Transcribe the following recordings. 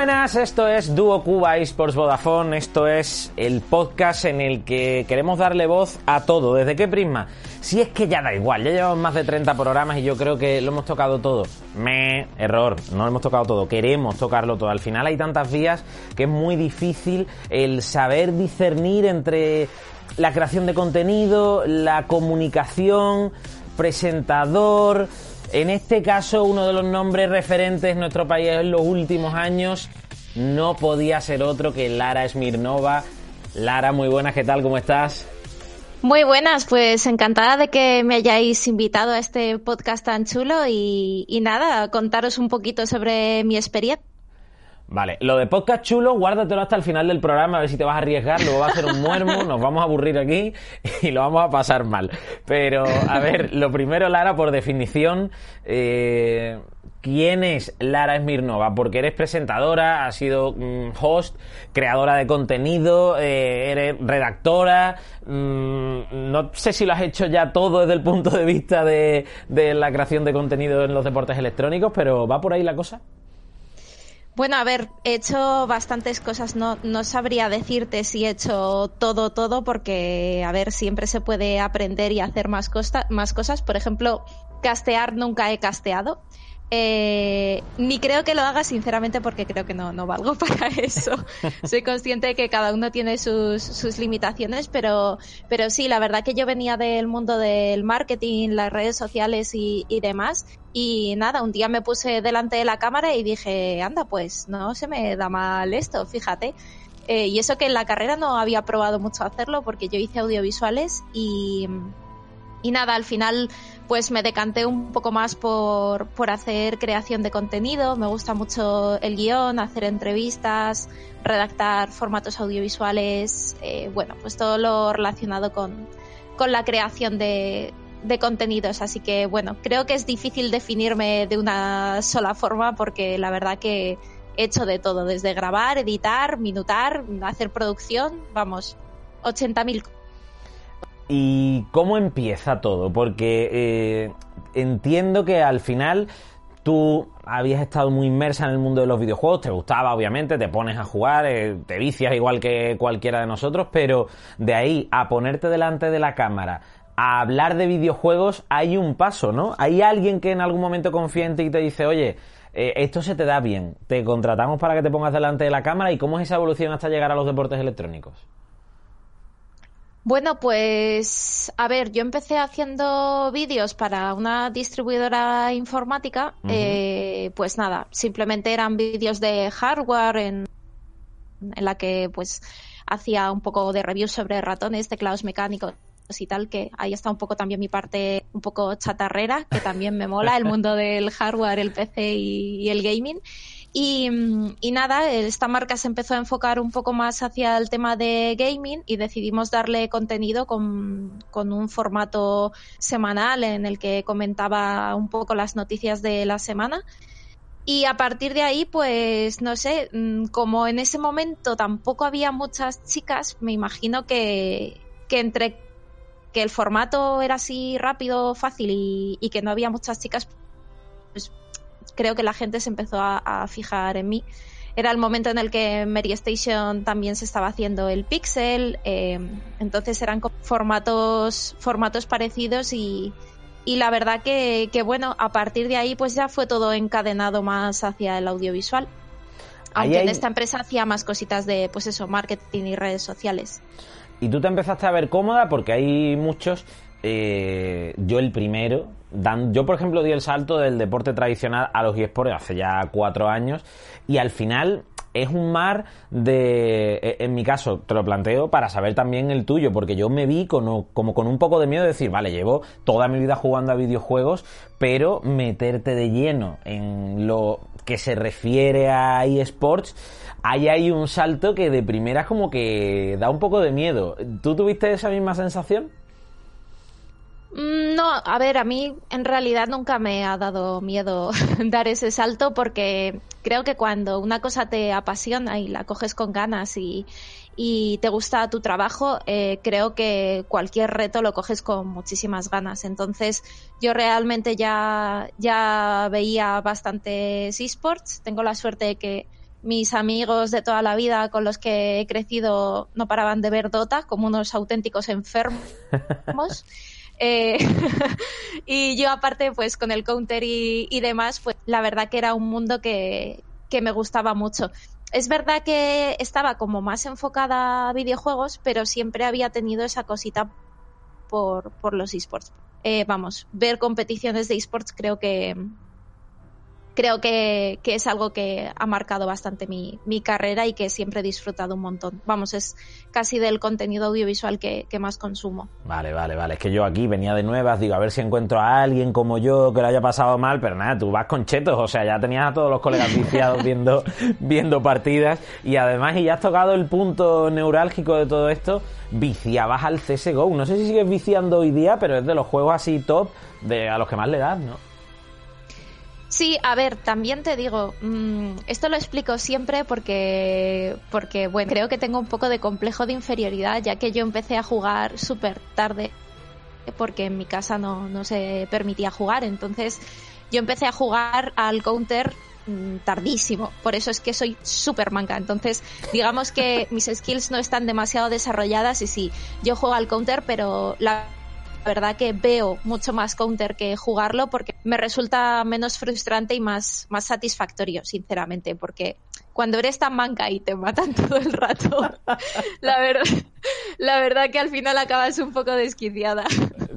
buenas, esto es Duo Cuba Esports Vodafone, esto es el podcast en el que queremos darle voz a todo. ¿Desde qué prisma? Si es que ya da igual, ya llevamos más de 30 programas y yo creo que lo hemos tocado todo. Me, error, no lo hemos tocado todo, queremos tocarlo todo. Al final hay tantas vías que es muy difícil el saber discernir entre la creación de contenido, la comunicación, presentador, en este caso, uno de los nombres referentes en nuestro país en los últimos años no podía ser otro que Lara Smirnova. Lara, muy buenas, ¿qué tal? ¿Cómo estás? Muy buenas, pues encantada de que me hayáis invitado a este podcast tan chulo y, y nada, contaros un poquito sobre mi experiencia. Vale, lo de podcast chulo, guárdatelo hasta el final del programa, a ver si te vas a arriesgar, luego va a ser un muermo, nos vamos a aburrir aquí y lo vamos a pasar mal. Pero, a ver, lo primero, Lara, por definición, eh, ¿quién es Lara Smirnova? Porque eres presentadora, has sido mm, host, creadora de contenido, eh, eres redactora, mm, no sé si lo has hecho ya todo desde el punto de vista de, la creación de contenido en los deportes electrónicos, pero ¿va por ahí la cosa? Bueno, a ver, he hecho bastantes cosas, no, no sabría decirte si he hecho todo, todo, porque, a ver, siempre se puede aprender y hacer más, costa, más cosas. Por ejemplo, castear nunca he casteado. Eh, ni creo que lo haga sinceramente porque creo que no, no valgo para eso. Soy consciente de que cada uno tiene sus, sus limitaciones, pero, pero sí, la verdad que yo venía del mundo del marketing, las redes sociales y, y demás. Y nada, un día me puse delante de la cámara y dije, anda, pues no se me da mal esto, fíjate. Eh, y eso que en la carrera no había probado mucho hacerlo porque yo hice audiovisuales y, y nada, al final pues me decanté un poco más por, por hacer creación de contenido. Me gusta mucho el guion, hacer entrevistas, redactar formatos audiovisuales, eh, bueno, pues todo lo relacionado con, con la creación de, de contenidos. Así que bueno, creo que es difícil definirme de una sola forma porque la verdad que he hecho de todo, desde grabar, editar, minutar, hacer producción, vamos, 80.000 ¿Y cómo empieza todo? Porque eh, entiendo que al final tú habías estado muy inmersa en el mundo de los videojuegos, te gustaba obviamente, te pones a jugar, eh, te vicias igual que cualquiera de nosotros, pero de ahí a ponerte delante de la cámara, a hablar de videojuegos, hay un paso, ¿no? Hay alguien que en algún momento confía en ti y te dice, oye, eh, esto se te da bien, te contratamos para que te pongas delante de la cámara y cómo es esa evolución hasta llegar a los deportes electrónicos. Bueno, pues a ver, yo empecé haciendo vídeos para una distribuidora informática. Uh -huh. eh, pues nada, simplemente eran vídeos de hardware en, en la que pues hacía un poco de reviews sobre ratones, teclados mecánicos y tal, que ahí está un poco también mi parte un poco chatarrera, que también me mola el mundo del hardware, el PC y, y el gaming. Y, nada, esta marca se empezó a enfocar un poco más hacia el tema de gaming y decidimos darle contenido con, con, un formato semanal en el que comentaba un poco las noticias de la semana. Y a partir de ahí, pues no sé, como en ese momento tampoco había muchas chicas, me imagino que, que entre que el formato era así rápido, fácil y, y que no había muchas chicas, creo que la gente se empezó a, a, fijar en mí. Era el momento en el que Mary Station también se estaba haciendo el Pixel, eh, entonces eran formatos, formatos parecidos y, y la verdad que, que, bueno, a partir de ahí pues ya fue todo encadenado más hacia el audiovisual. Aunque hay... en esta empresa hacía más cositas de, pues eso, marketing y redes sociales. Y tú te empezaste a ver cómoda porque hay muchos eh, yo el primero, yo por ejemplo di el salto del deporte tradicional a los eSports hace ya cuatro años y al final es un mar de, e, en mi caso, te lo planteo para saber también el tuyo, porque yo me vi como con un poco de miedo de decir, vale, llevo toda mi vida jugando a videojuegos, pero meterte de lleno en lo que se refiere a eSports, ahí hay un salto que de primeras como que da un poco de miedo. ¿Tú tuviste esa misma sensación? Mm, no, a ver, a mí en realidad nunca me ha dado miedo dar ese salto porque creo que cuando una cosa te apasiona y la coges con ganas y, te gusta tu trabajo, eh, creo que cualquier reto lo coges con muchísimas ganas. Entonces, yo realmente ya, ya veía bastantes esports. Tengo la suerte de que mis amigos de toda la vida con los que he crecido no paraban de ver Dota como unos auténticos enfermos. Eh, y yo aparte, pues con el counter y, demás, pues la verdad que era un mundo que, que me gustaba mucho. Es verdad que estaba como más enfocada a videojuegos, pero siempre había tenido esa cosita por, por los esports. Eh, vamos, ver competiciones de esports creo que, creo que, es algo que ha marcado bastante mi, carrera y que siempre he disfrutado un montón. Vamos, es casi del contenido audiovisual que, más consumo. Vale, vale, vale. Es que yo aquí venía de nuevas, digo, a ver si encuentro a alguien como yo que lo haya pasado mal, pero nada, tú vas con chetos, o sea, ya tenías a todos los colegas viciados viendo, viendo partidas y además, y ya has tocado el punto neurálgico de todo esto, viciabas al CSGO. No sé si sigues viciando hoy día, pero es de los juegos así top de a los que más le das, ¿no? Sí, a ver, también te digo, mm, esto lo explico siempre porque, porque, bueno, creo que tengo un poco de complejo de inferioridad, ya que yo empecé a jugar súper tarde, porque en mi casa no, no se permitía jugar, entonces yo empecé a jugar al counter mm, tardísimo, por eso es que soy súper manca. Entonces, digamos que mis skills no están demasiado desarrolladas y sí, yo juego al counter, pero la la verdad que veo mucho más counter que jugarlo porque me resulta menos frustrante y más, más satisfactorio, sinceramente, porque cuando eres tan manca y te matan todo el rato, la verdad, la verdad que al final acabas un poco desquiciada.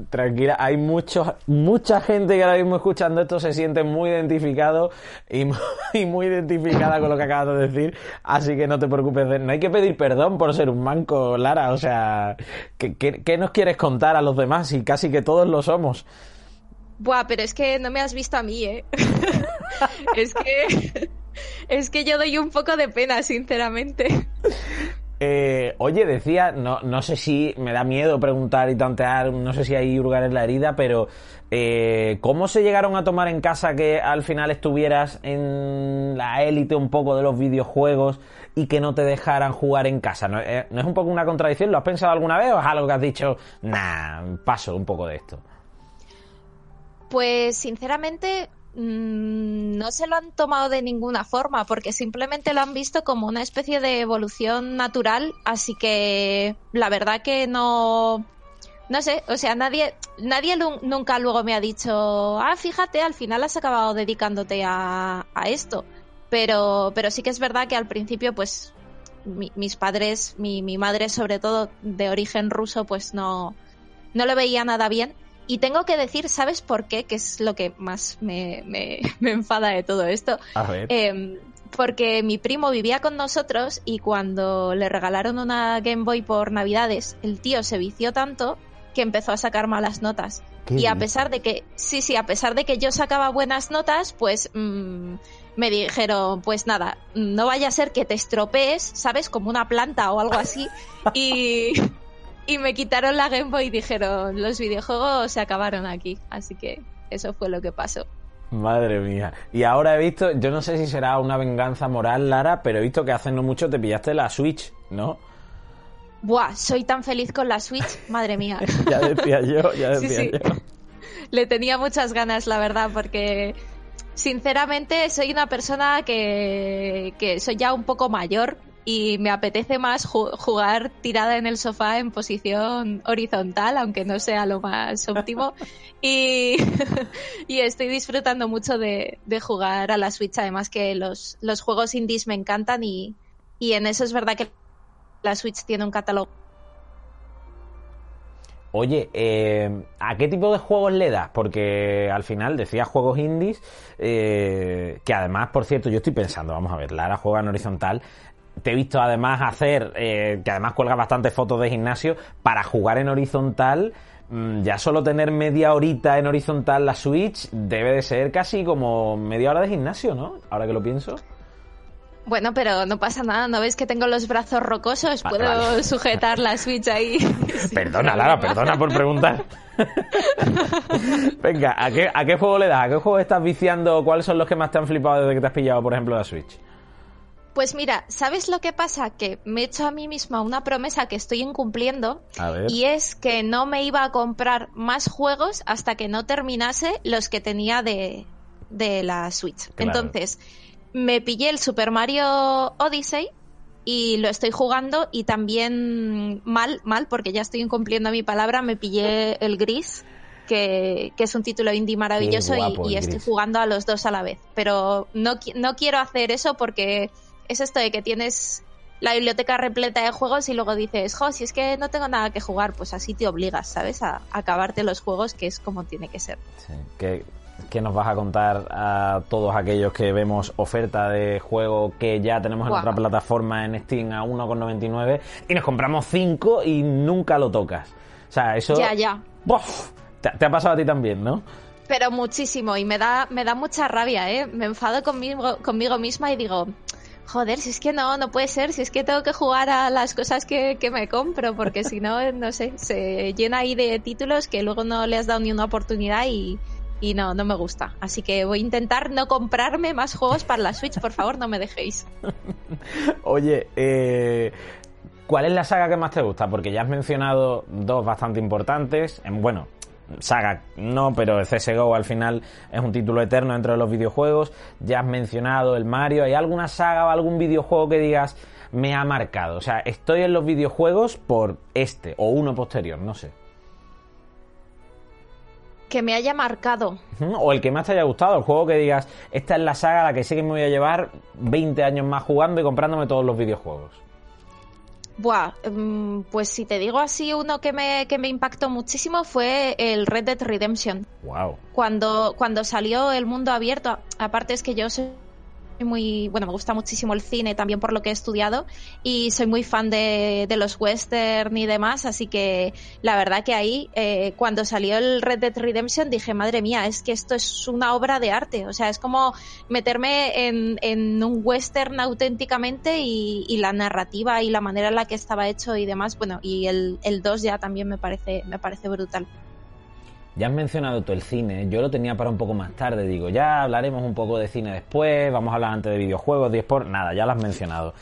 Tranquila, hay mucho, mucha gente que ahora mismo escuchando esto se siente muy identificado y, muy identificada con lo que acabas de decir, así que no te preocupes, no hay que pedir perdón por ser un manco, Lara, o sea, ¿qué, qué nos quieres contar a los demás? Y casi que todos lo somos. Buah, pero es que no me has visto a mí, ¿eh? es que... Es que yo doy un poco de pena, sinceramente. Eh, oye, decía, no, no sé si me da miedo preguntar y tantear, no sé si hay hurgar en la herida, pero eh, ¿cómo se llegaron a tomar en casa que al final estuvieras en la élite un poco de los videojuegos y que no te dejaran jugar en casa? ¿No, eh, ¿No, es un poco una contradicción? ¿Lo has pensado alguna vez o es algo que has dicho, nah, paso un poco de esto? Pues sinceramente no se lo han tomado de ninguna forma porque simplemente lo han visto como una especie de evolución natural así que la verdad que no no sé o sea nadie nadie nunca luego me ha dicho ah fíjate al final has acabado dedicándote a, esto pero pero sí que es verdad que al principio pues mis padres mi, mi madre sobre todo de origen ruso pues no no lo veía nada bien y tengo que decir, ¿sabes por qué? Que es lo que más me, me, enfada de todo esto. A ver. Em, porque mi primo vivía con nosotros y cuando le regalaron una Game Boy por Navidades, el tío se vició tanto que empezó a sacar malas notas. Y a pesar de que, sí, sí, a pesar de que yo sacaba buenas notas, pues mm, me dijeron, pues nada, no vaya a ser que te estropees, ¿sabes? Como una planta o algo así. y, y me quitaron la Game Boy y dijeron, los videojuegos se acabaron aquí. Así que eso fue lo que pasó. Madre mía. Y ahora he visto, yo no sé si será una venganza moral, Lara, pero he visto que hace no mucho te pillaste la Switch, ¿no? Buah, soy tan feliz con la Switch, madre mía. ya decía yo, ya decía yo. Le tenía muchas ganas, la verdad, porque sinceramente soy una persona que, que soy ya un poco mayor y me apetece más jugar tirada en el sofá en posición horizontal, aunque no sea lo más óptimo. y, estoy disfrutando mucho de, jugar a la Switch, además que los, los juegos indies me encantan y, y en eso es verdad que la Switch tiene un catálogo Oye, eh, ¿a qué tipo de juegos le das? Porque al final decía juegos indies, eh, que además, por cierto, yo estoy pensando, vamos a ver, Lara juega en horizontal. Te he visto además hacer, eh, que además cuelga bastantes fotos de gimnasio, para jugar en horizontal. Mm, ya solo tener media horita en horizontal la Switch debe de ser casi como media hora de gimnasio, ¿no? Ahora que lo pienso. Bueno, pero no pasa nada, ¿no ves que tengo los brazos rocosos? Puedo sujetar la Switch ahí. perdona, Lara, perdona por preguntar. Venga, ¿a qué, ¿a qué juego le das? ¿A qué juego estás viciando? ¿Cuáles son los que más te han flipado desde que te has pillado, por ejemplo, la Switch? Pues mira, ¿sabes lo que pasa? Que me he hecho a mí misma una promesa que estoy incumpliendo y es que no me iba a comprar más juegos hasta que no terminase los que tenía de, de la Switch. Entonces, me pillé el Super Mario Odyssey y lo estoy jugando y también mal, mal, porque ya estoy incumpliendo mi palabra, me pillé el gris, que, es un título indie maravilloso y, estoy jugando a los dos a la vez. Pero no, no quiero hacer eso porque es esto de que tienes la biblioteca repleta de juegos y luego dices, jo, si es que no tengo nada que jugar, pues así te obligas, ¿sabes? A, acabarte los juegos, que es como tiene que ser. Sí, que ¿Qué nos vas a contar a todos aquellos que vemos oferta de juego que ya tenemos en otra plataforma en Steam a 1,99 y nos compramos 5 y nunca lo tocas? O sea, eso... Ya, ya. Te, ha pasado a ti también, ¿no? Pero muchísimo y me da, me da mucha rabia, ¿eh? Me enfado conmigo, conmigo misma y digo, joder, si es que no, no puede ser, si es que tengo que jugar a las cosas que, que me compro, porque si no, no sé, se llena ahí de títulos que luego no le has dado ni una oportunidad y, y no, no me gusta. Así que voy a intentar no comprarme más juegos para la Switch, por favor, no me dejéis. Oye, eh, ¿cuál es la saga que más te gusta? Porque ya has mencionado dos bastante importantes. Bueno, saga no, pero el CSGO al final es un título eterno dentro de los videojuegos. Ya has mencionado el Mario. ¿Hay alguna saga o algún videojuego que digas me ha marcado? O sea, estoy en los videojuegos por este o uno posterior, no sé que me haya marcado. O el que más te haya gustado, el juego que digas, esta es la saga a la que sí que me voy a llevar 20 años más jugando y comprándome todos los videojuegos. Buah, mm, pues si te digo así, uno que me, que me impactó muchísimo fue el Red Dead Redemption. Wow. Cuando, cuando salió el mundo abierto, aparte es que yo soy muy, bueno, me gusta muchísimo el cine también por lo que he estudiado y soy muy fan de, los western y demás, así que la verdad que ahí, eh, cuando salió el Red Dead Redemption, dije, madre mía, es que esto es una obra de arte, o sea, es como meterme en, un western auténticamente y, la narrativa y la manera en la que estaba hecho y demás, bueno, y el, el 2 ya también me parece, me parece brutal. Ya has mencionado tú el cine, yo lo tenía para un poco más tarde, digo, ya hablaremos un poco de cine después, vamos a hablar antes de videojuegos, de por nada, ya lo has mencionado.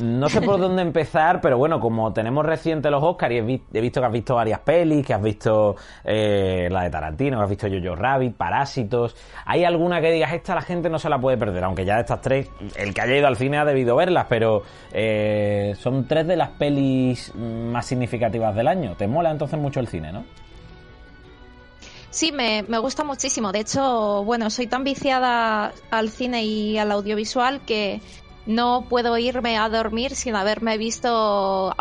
No sé por dónde empezar, pero bueno, como tenemos reciente los Oscars y he, visto que has visto varias pelis, que has visto eh, la de Tarantino, que has visto Jojo Rabbit, Parásitos, ¿hay alguna que digas, esta la gente no se la puede perder? Aunque ya de estas tres, el que haya ido al cine ha debido verlas, pero eh, son tres de las pelis más significativas del año. ¿Te mola entonces mucho el cine, no? Sí, me, me, gusta muchísimo. De hecho, bueno, soy tan viciada al cine y al audiovisual que no puedo irme a dormir sin haberme visto,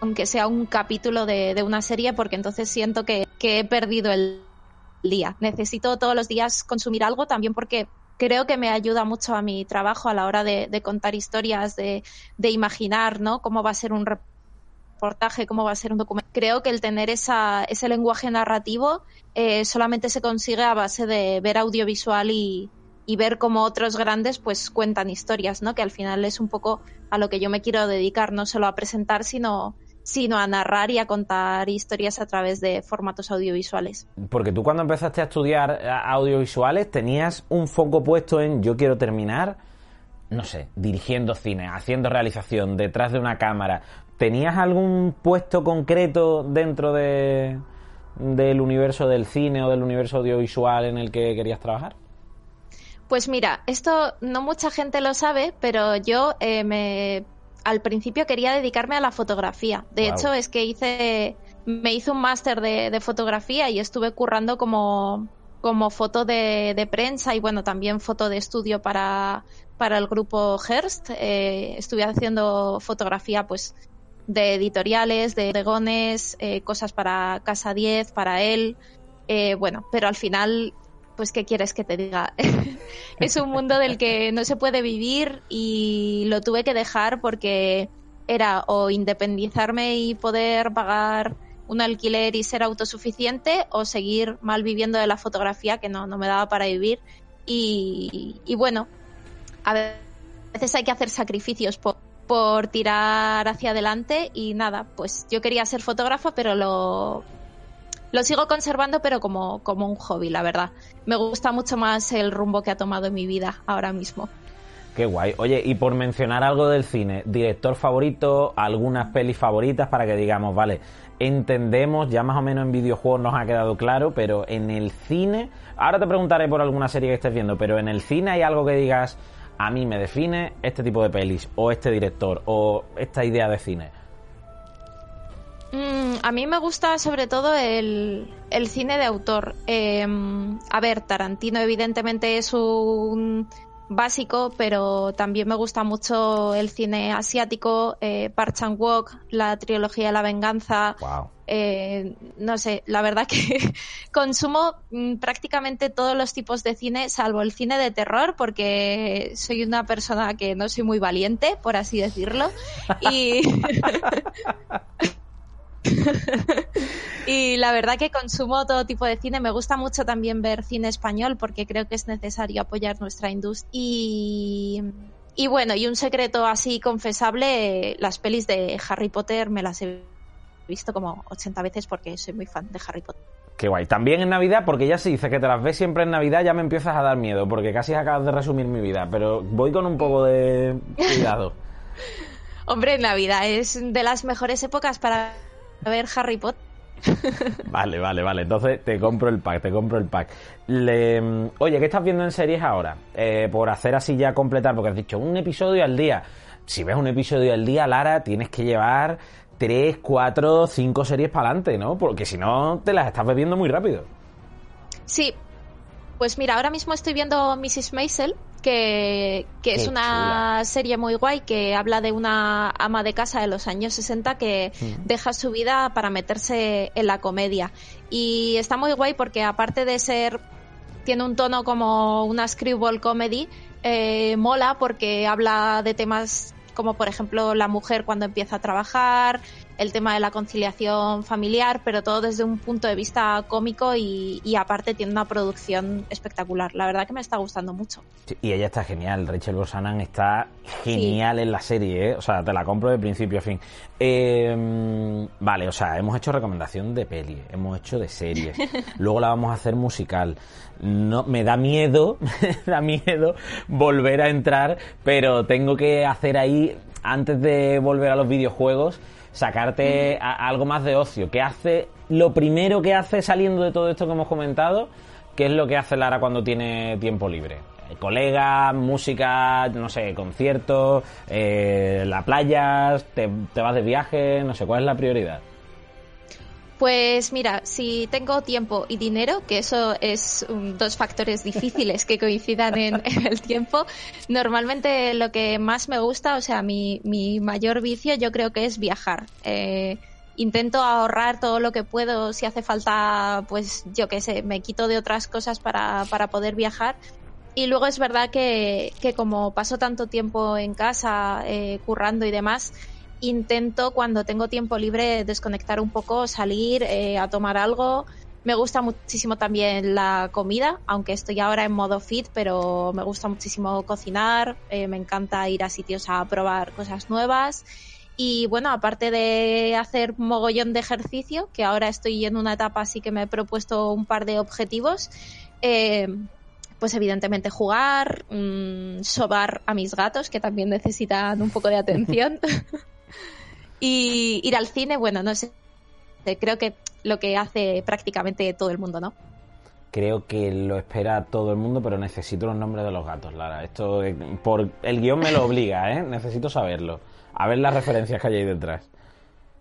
aunque sea un capítulo de, una serie, porque entonces siento que, he perdido el día. Necesito todos los días consumir algo también porque creo que me ayuda mucho a mi trabajo a la hora de, contar historias, de, de, imaginar, ¿no? Cómo va a ser un reportaje, cómo va a ser un documento. Creo que el tener esa, ese lenguaje narrativo eh, solamente se consigue a base de ver audiovisual y, ver cómo otros grandes pues cuentan historias, ¿no? Que al final es un poco a lo que yo me quiero dedicar, no solo a presentar, sino sino a narrar y a contar historias a través de formatos audiovisuales. Porque tú cuando empezaste a estudiar audiovisuales tenías un foco puesto en yo quiero terminar, no sé, dirigiendo cine, haciendo realización, detrás de una cámara. ¿Tenías algún puesto concreto dentro de, del universo del cine o del universo audiovisual en el que querías trabajar? Pues mira, esto no mucha gente lo sabe, pero yo eh, me al principio quería dedicarme a la fotografía. De hecho, es que hice me hice un máster de, fotografía y estuve currando como, como foto de, prensa y bueno, también foto de estudio para, para el grupo Hearst. Eh, estuve haciendo fotografía pues de editoriales, de bodegones, eh, cosas para Casa 10, para él. Eh, bueno, pero al final, pues, ¿qué quieres que te diga? es un mundo del que no se puede vivir y lo tuve que dejar porque era o independizarme y poder pagar un alquiler y ser autosuficiente o seguir mal viviendo de la fotografía que no, no me daba para vivir. Y, y bueno, a veces hay que hacer sacrificios por, por tirar hacia adelante y nada, pues yo quería ser fotógrafa, pero lo, lo sigo conservando, pero como, como un hobby, la verdad. Me gusta mucho más el rumbo que ha tomado en mi vida ahora mismo. Qué guay. Oye, y por mencionar algo del cine, director favorito, algunas pelis favoritas para que digamos, vale, entendemos, ya más o menos en videojuegos nos ha quedado claro, pero en el cine, ahora te preguntaré por alguna serie que estés viendo, pero en el cine hay algo que digas, a mí me define este tipo de pelis, o este director, o esta idea de cine? Mm, a mí me gusta sobre todo el, cine de autor. Em, a ver, Tarantino evidentemente es un básico, pero también me gusta mucho el cine asiático, eh, Park Chan Wook, la trilogía de la venganza. Eh, no sé, la verdad que consumo mm, prácticamente todos los tipos de cine, salvo el cine de terror, porque soy una persona que no soy muy valiente, por así decirlo. Y. y la verdad que consumo todo tipo de cine. Me gusta mucho también ver cine español porque creo que es necesario apoyar nuestra industria. Y, y bueno, y un secreto así confesable, las pelis de Harry Potter me las he visto como 80 veces porque soy muy fan de Harry Potter. Qué guay. También en Navidad, porque ya se dice que te las ves siempre en Navidad, ya me empiezas a dar miedo, porque casi acabas de resumir mi vida, pero voy con un poco de cuidado. Hombre, Navidad es de las mejores épocas para a ver Harry Potter. vale, vale, vale. Entonces te compro el pack, te compro el pack. Oye, ¿qué estás viendo en series ahora? Eh, por hacer así ya completar, porque has dicho un episodio al día. Si ves un episodio al día, Lara, tienes que llevar 3, 4, 5 series para adelante, ¿no? Porque si no, te las estás bebiendo muy rápido. Sí. Pues mira, ahora mismo estoy viendo Mrs. Maisel, que, es una serie muy guay que habla de una ama de casa de los años 60 que mm. deja su vida para meterse en la comedia. Y está muy guay porque aparte de ser, tiene un tono como una screwball comedy, eh, mola porque habla de temas como por ejemplo la mujer cuando empieza a trabajar, el tema de la conciliación familiar, pero todo desde un punto de vista cómico y, aparte tiene una producción espectacular. La verdad que me está gustando mucho. y ella está genial, Rachel Bosanan está genial en la serie, ¿eh? o sea, te la compro de principio a fin. Em, vale, o sea, hemos hecho recomendación de peli, hemos hecho de series, luego la vamos a hacer musical. No, me da miedo, me da miedo volver a entrar, pero tengo que hacer ahí, antes de volver a los videojuegos, sacarte algo más de ocio. ¿Qué hace? Lo primero que hace saliendo de todo esto que hemos comentado, ¿qué es lo que hace Lara cuando tiene tiempo libre? Eh, colegas, música, no sé, conciertos, eh, la playa, te, te vas de viaje, no sé, ¿cuál es la prioridad? Pues mira, si tengo tiempo y dinero, que eso es dos factores difíciles que coincidan en, el tiempo, normalmente lo que más me gusta, o sea, mi, mi mayor vicio yo creo que es viajar. Eh, intento ahorrar todo lo que puedo, si hace falta, pues yo qué sé, me quito de otras cosas para, para poder viajar. Y luego es verdad que, que como paso tanto tiempo en casa, eh, currando y demás, intento cuando tengo tiempo libre desconectar un poco, salir eh, a tomar algo. Me gusta muchísimo también la comida, aunque estoy ahora en modo fit, pero me gusta muchísimo cocinar, eh, me encanta ir a sitios a probar cosas nuevas. Y bueno, aparte de hacer mogollón de ejercicio, que ahora estoy en una etapa así que me he propuesto un par de objetivos, eh, pues evidentemente jugar, mm, sobar a mis gatos, que también necesitan un poco de atención. Y ir al cine, bueno, no sé, creo que lo que hace prácticamente todo el mundo, ¿no? Creo que lo espera todo el mundo, pero necesito los nombres de los gatos, Lara. Esto por el guion me lo obliga, ¿eh? Necesito saberlo. A ver las referencias que hay ahí detrás.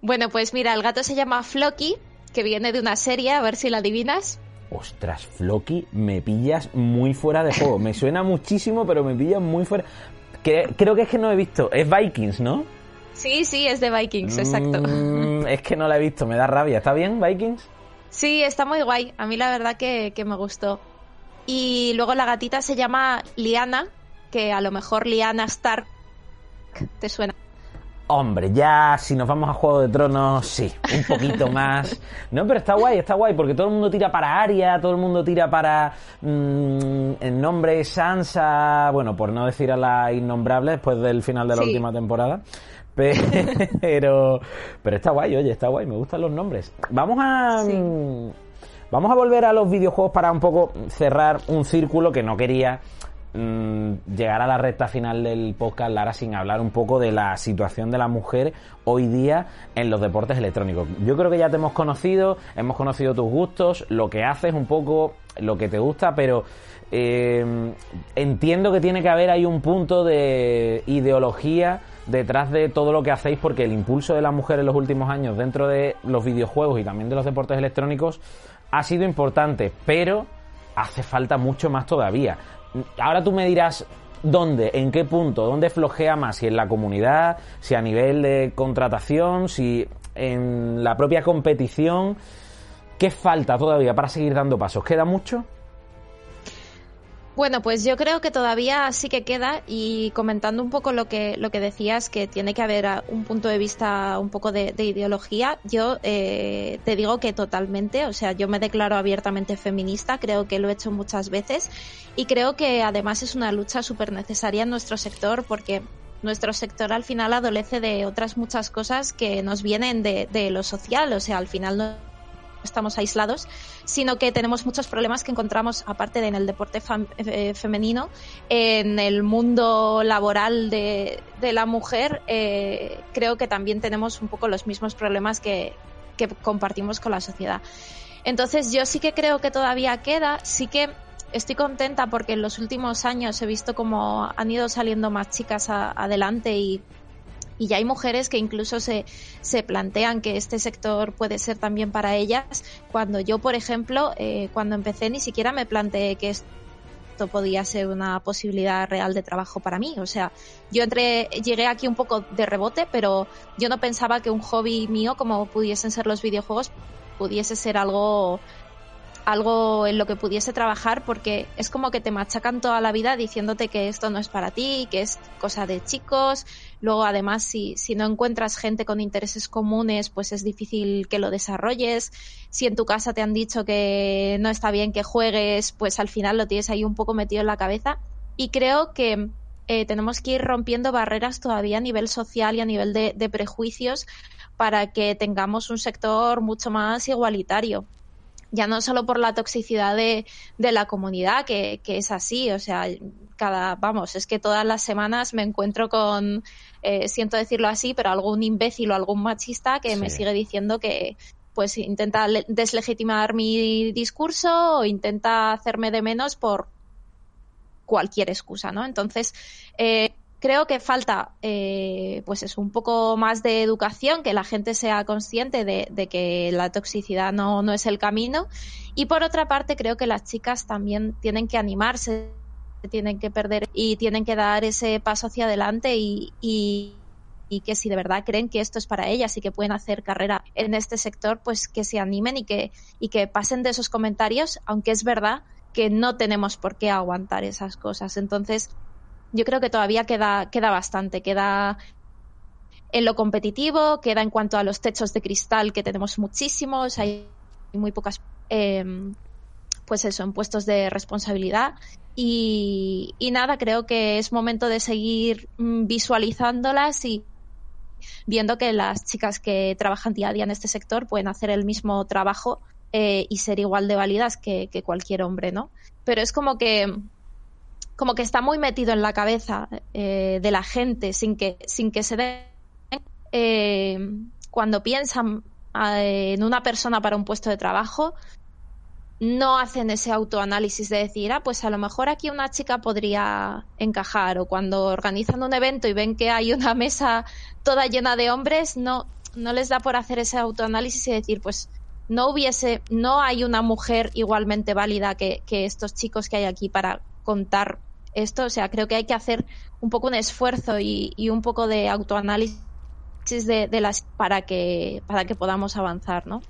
Bueno, pues mira, el gato se llama Floki, que viene de una serie, a ver si la adivinas. Ostras, Floki, me pillas muy fuera de juego. Me suena muchísimo, pero me pillas muy fuera. creo que es que no he visto. Es Vikings, ¿no? Sí, sí, es de Vikings, exacto. Mm, es que no la he visto, me da rabia. ¿Está bien, Vikings? Sí, está muy guay. A mí la verdad que, que me gustó. Y luego la gatita se llama Liana, que a lo mejor Liana Stark te suena. Hombre, ya si nos vamos a Juego de Tronos, sí, un poquito más. No, pero está guay, está guay, porque todo el mundo tira para Aria, todo el mundo tira para mm, el nombre Sansa, bueno, por no decir a la innombrable después del final de la última temporada. Pero, pero está guay, oye, está guay, me gustan los nombres. Vamos a... Mm, vamos a volver a los videojuegos para un poco cerrar un círculo que no quería Mm, llegar a la recta final del podcast, Lara, sin hablar un poco de la situación de la mujer hoy día en los deportes electrónicos. Yo creo que ya te hemos conocido, hemos conocido tus gustos, lo que haces, un poco lo que te gusta, pero eh, entiendo que tiene que haber ahí un punto de ideología detrás de todo lo que hacéis, porque el impulso de la mujer en los últimos años dentro de los videojuegos y también de los deportes electrónicos ha sido importante, pero hace falta mucho más todavía. Ahora tú me dirás dónde, en qué punto, dónde flojea más, si en la comunidad, si a nivel de contratación, si en la propia competición. ¿Qué falta todavía para seguir dando pasos? ¿Queda mucho? Bueno, pues yo creo que todavía sí que queda y comentando un poco lo que, lo que decías, que tiene que haber un punto de vista un poco de, ideología, yo eh, te digo que totalmente, o sea, yo me declaro abiertamente feminista, creo que lo he hecho muchas veces y creo que además es una lucha súper necesaria en nuestro sector porque nuestro sector al final adolece de otras muchas cosas que nos vienen de, de lo social, o sea, al final no estamos aislados, sino que tenemos muchos problemas que encontramos, aparte de en el deporte eh, femenino, en el mundo laboral de, la mujer, eh, creo que también tenemos un poco los mismos problemas que, que compartimos con la sociedad. Entonces yo sí que creo que todavía queda, sí que estoy contenta porque en los últimos años he visto como han ido saliendo más chicas adelante y y ya hay mujeres que incluso se, se plantean que este sector puede ser también para ellas, cuando yo, por ejemplo, eh, cuando empecé ni siquiera me planteé que esto podía ser una posibilidad real de trabajo para mí. O sea, yo entré, llegué aquí un poco de rebote, pero yo no pensaba que un hobby mío, como pudiesen ser los videojuegos, pudiese ser algo algo en lo que pudiese trabajar porque es como que te machacan toda la vida diciéndote que esto no es para ti, que es cosa de chicos. Luego, además, si, si no encuentras gente con intereses comunes, pues es difícil que lo desarrolles. Si en tu casa te han dicho que no está bien que juegues, pues al final lo tienes ahí un poco metido en la cabeza. Y creo que eh, tenemos que ir rompiendo barreras todavía a nivel social y a nivel de, de prejuicios para que tengamos un sector mucho más igualitario ya no solo por la toxicidad de, de la comunidad, que, que, es así, o sea, cada, vamos, es que todas las semanas me encuentro con, eh, siento decirlo así, pero algún imbécil o algún machista que me sigue diciendo que pues intenta deslegitimar mi discurso o intenta hacerme de menos por cualquier excusa, ¿no? Entonces, eh, creo que falta eh, pues es un poco más de educación, que la gente sea consciente de, que la toxicidad no, no, es el camino. Y por otra parte, creo que las chicas también tienen que animarse, tienen que perder y tienen que dar ese paso hacia adelante y, y, y que si de verdad creen que esto es para ellas y que pueden hacer carrera en este sector, pues que se animen y que, y que pasen de esos comentarios, aunque es verdad que no tenemos por qué aguantar esas cosas. Entonces, yo creo que todavía queda, queda bastante, queda en lo competitivo, queda en cuanto a los techos de cristal, que tenemos muchísimos, hay muy pocas, em, pues eso, en puestos de responsabilidad. Y, nada, creo que es momento de seguir mm, visualizándolas y viendo que las chicas que trabajan día a día en este sector pueden hacer el mismo trabajo eh, y ser igual de válidas que cualquier hombre, ¿no? Pero es como que como que está muy metido en la cabeza eh, de la gente sin que, sin que se den. Eh, cuando piensan eh, en una persona para un puesto de trabajo, no hacen ese autoanálisis de decir, ah, pues a lo mejor aquí una chica podría encajar, o cuando organizan un evento y ven que hay una mesa toda llena de hombres, no, no les da por hacer ese autoanálisis y decir, pues no hubiese, no hay una mujer igualmente válida que, que estos chicos que hay aquí para contar esto, o sea, creo que hay que hacer un poco un esfuerzo y, un poco de autoanálisis de, de las para que para que podamos avanzar, ¿no?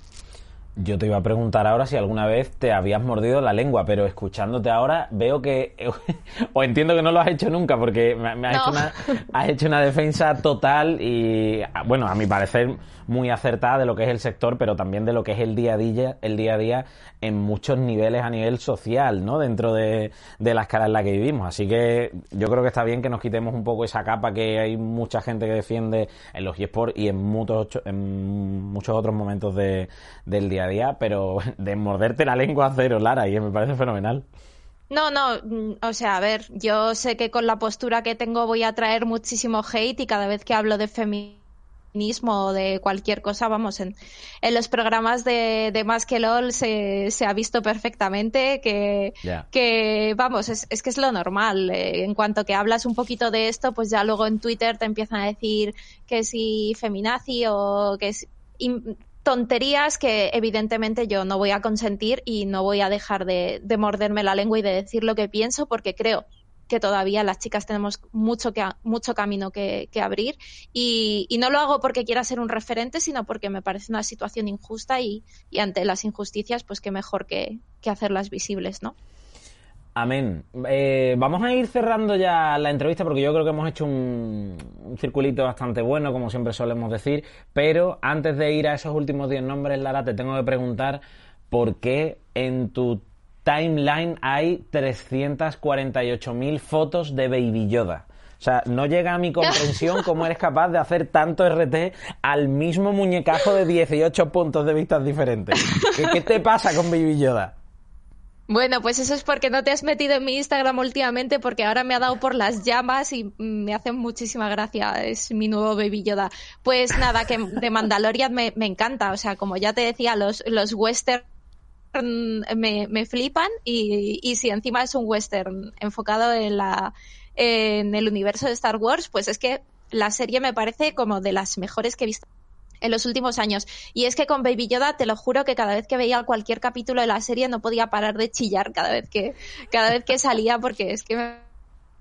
Yo te iba a preguntar ahora si alguna vez te habías mordido la lengua, pero escuchándote ahora veo que, o entiendo que no lo has hecho nunca, porque me, has, hecho una, has, hecho una, defensa total y, bueno, a mi parecer muy acertada de lo que es el sector, pero también de lo que es el día a día, el día a día en muchos niveles a nivel social, ¿no? Dentro de, de la escala en la que vivimos. Así que yo creo que está bien que nos quitemos un poco esa capa que hay mucha gente que defiende en los eSports y en muchos, en muchos otros momentos de, del día a día, pero de morderte la lengua a cero, Lara, y me parece fenomenal. No, no, mm, o sea, a ver, yo sé que con la postura que tengo voy a traer muchísimo hate y cada vez que hablo de feminismo o de cualquier cosa, vamos, en, en los programas de, de Más que LOL se, se ha visto perfectamente que, que vamos, es, es, que es lo normal. Eh, en cuanto que hablas un poquito de esto, pues ya luego en Twitter te empiezan a decir que si feminazi o que es tonterías que evidentemente yo no voy a consentir y no voy a dejar de, de morderme la lengua y de decir lo que pienso porque creo que todavía las chicas tenemos mucho, que, mucho camino que, abrir y, no lo hago porque quiera ser un referente, sino porque me parece una situación injusta y, ante las injusticias, pues qué mejor que, hacerlas visibles, ¿no? Amén. Eh, vamos a ir cerrando ya la entrevista porque yo creo que hemos hecho un, un, circulito bastante bueno, como siempre solemos decir, pero antes de ir a esos últimos 10 nombres, Lara, te tengo que preguntar por qué en tu timeline hay 348.000 fotos de Baby Yoda. O sea, no llega a mi comprensión cómo eres capaz de hacer tanto RT al mismo muñecajo de 18 puntos de vista diferentes. ¿Qué, te pasa con Baby Yoda? Bueno, pues eso es porque no te has metido en mi Instagram últimamente, porque ahora me ha dado por las llamas y me hace muchísima gracia. Es mi nuevo Baby Yoda. Pues nada, que de Mandalorian me, me encanta. O sea, como ya te decía, los, los western me, me flipan y, y, si encima es un western enfocado en la en el universo de Star Wars, pues es que la serie me parece como de las mejores que he visto en los últimos años. Y es que con Baby Yoda, te lo juro que cada vez que veía cualquier capítulo de la serie no podía parar de chillar cada vez que, cada vez que salía, porque es que me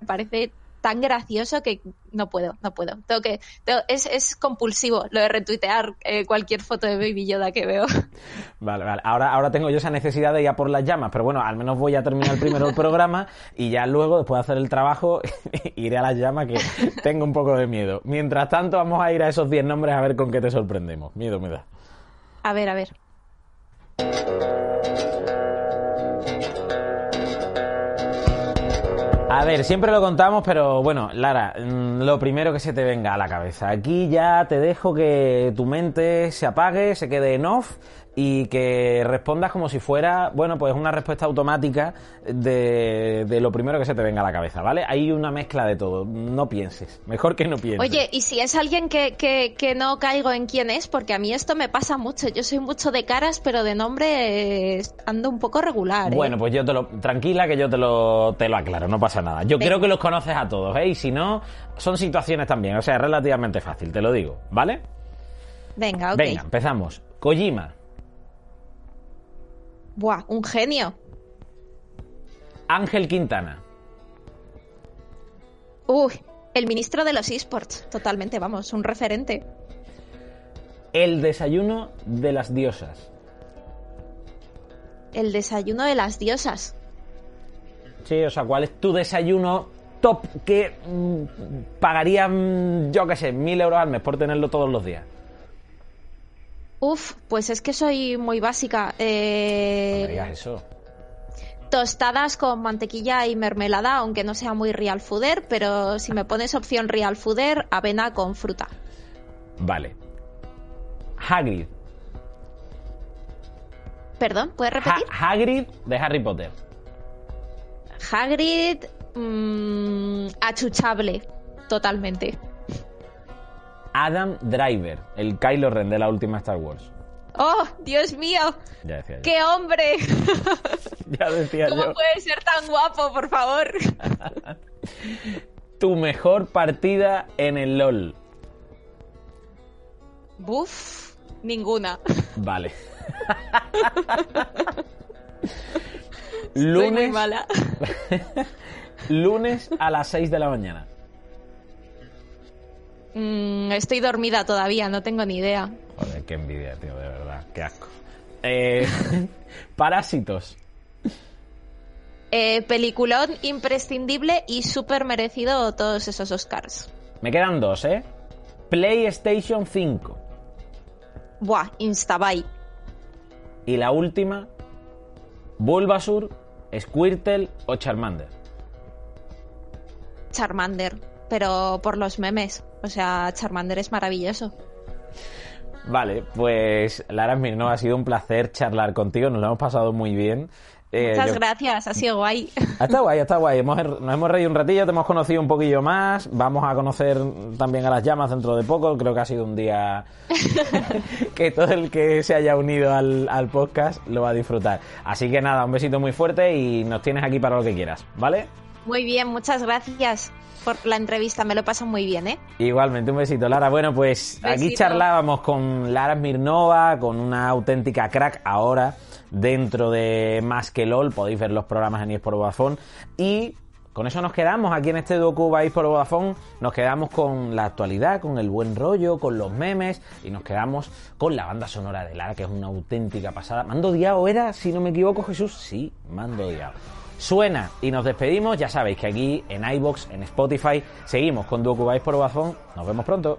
parece tan gracioso que no puedo, no puedo. Tengo que, es, es, compulsivo lo de retuitear eh, cualquier foto de Baby Yoda que veo. Vale, vale. Ahora, ahora tengo yo esa necesidad de ir a por las llamas, pero bueno, al menos voy a terminar primero el programa y ya luego, después de hacer el trabajo, iré a las llamas que tengo un poco de miedo. Mientras tanto, vamos a ir a esos 10 nombres a ver con qué te sorprendemos. Miedo me da. A ver, a ver. A ver, siempre lo contamos, pero bueno, Lara, mm, lo primero que se te venga a la cabeza. Aquí ya te dejo que tu mente se apague, se quede en off y que respondas como si fuera, bueno, pues una respuesta automática de, de, lo primero que se te venga a la cabeza, ¿vale? Hay una mezcla de todo, no pienses, mejor que no pienses. Oye, y si es alguien que, que, que no caigo en quién es, porque a mí esto me pasa mucho, yo soy mucho de caras, pero de nombre ando un poco regular. ¿eh? Bueno, pues yo te lo, tranquila que yo te lo, te lo aclaro, no pasa nada. Yo creo que los conoces a todos, ¿eh? Y si no, son situaciones también, o sea, es relativamente fácil, te lo digo, ¿vale? Venga, ok. Venga, empezamos. Kojima. Buah, un genio. Ángel Quintana. Uy, el ministro de los esports, totalmente, vamos, un referente. El desayuno de las diosas. El desayuno de las diosas. Sí, o sea, ¿cuál es tu desayuno top que mm, pagarían, yo qué sé, mil euros al mes por tenerlo todos los días? Uf, pues es que soy muy básica. Eh... No digas eso. Tostadas con mantequilla y mermelada, aunque no sea muy real fooder, pero si me pones opción real fooder, avena con fruta. Vale. Hagrid. Perdón, ¿puedes repetir? Hagrid de Harry Potter. Hagrid mmm, achuchable, totalmente. Adam Driver, el Kylo Ren de la última Star Wars. ¡Oh, Dios mío! Ya decía yo. ¡Qué hombre! ya decía ¿Cómo yo. puede ser tan guapo, por favor? tu mejor partida en el LOL. Buf, ninguna. Vale. Lunes. muy mala. Lunes a las 6 de la mañana. Mm, estoy dormida todavía, no tengo ni idea. Joder, qué envidia, tío, de verdad, qué asco. Eh, parásitos. Eh, peliculón imprescindible y súper merecido todos esos Oscars. Me quedan dos, ¿eh? PlayStation 5. Buah, Instabuy. Y la última, Bulbasur, Squirtle o Charmander. Charmander, pero por los memes. O sea, Charmander es maravilloso. Vale, pues Lara no ha sido un placer charlar contigo, nos lo hemos pasado muy bien. Eh, Muchas gracias, ha sido guay. Está guay, está guay. Hemos, nos hemos reído un ratillo, te hemos conocido un poquillo más. Vamos a conocer también a las llamas dentro de poco. Creo que ha sido un día que todo el que se haya unido al, al, podcast lo va a disfrutar. Así que nada, un besito muy fuerte y nos tienes aquí para lo que quieras, ¿vale? Muy bien, muchas gracias por la entrevista, me lo paso muy bien, ¿eh? Igualmente, un besito, Lara. Bueno, pues aquí charlábamos con Lara Smirnova, con una auténtica crack ahora dentro de Más que LOL. Podéis ver los programas en eSport Vodafone. Y con eso nos quedamos aquí en este Docu by por Vodafone. Nos quedamos con la actualidad, con el buen rollo, con los memes y nos quedamos con la banda sonora de Lara, que es una auténtica pasada. ¿Mando Diao era, si no me equivoco, Jesús? Sí, Mando Diao. Suena y nos despedimos. Ya sabéis que aquí en iBox, en Spotify, seguimos con Docu by por Vodafone. Nos vemos pronto.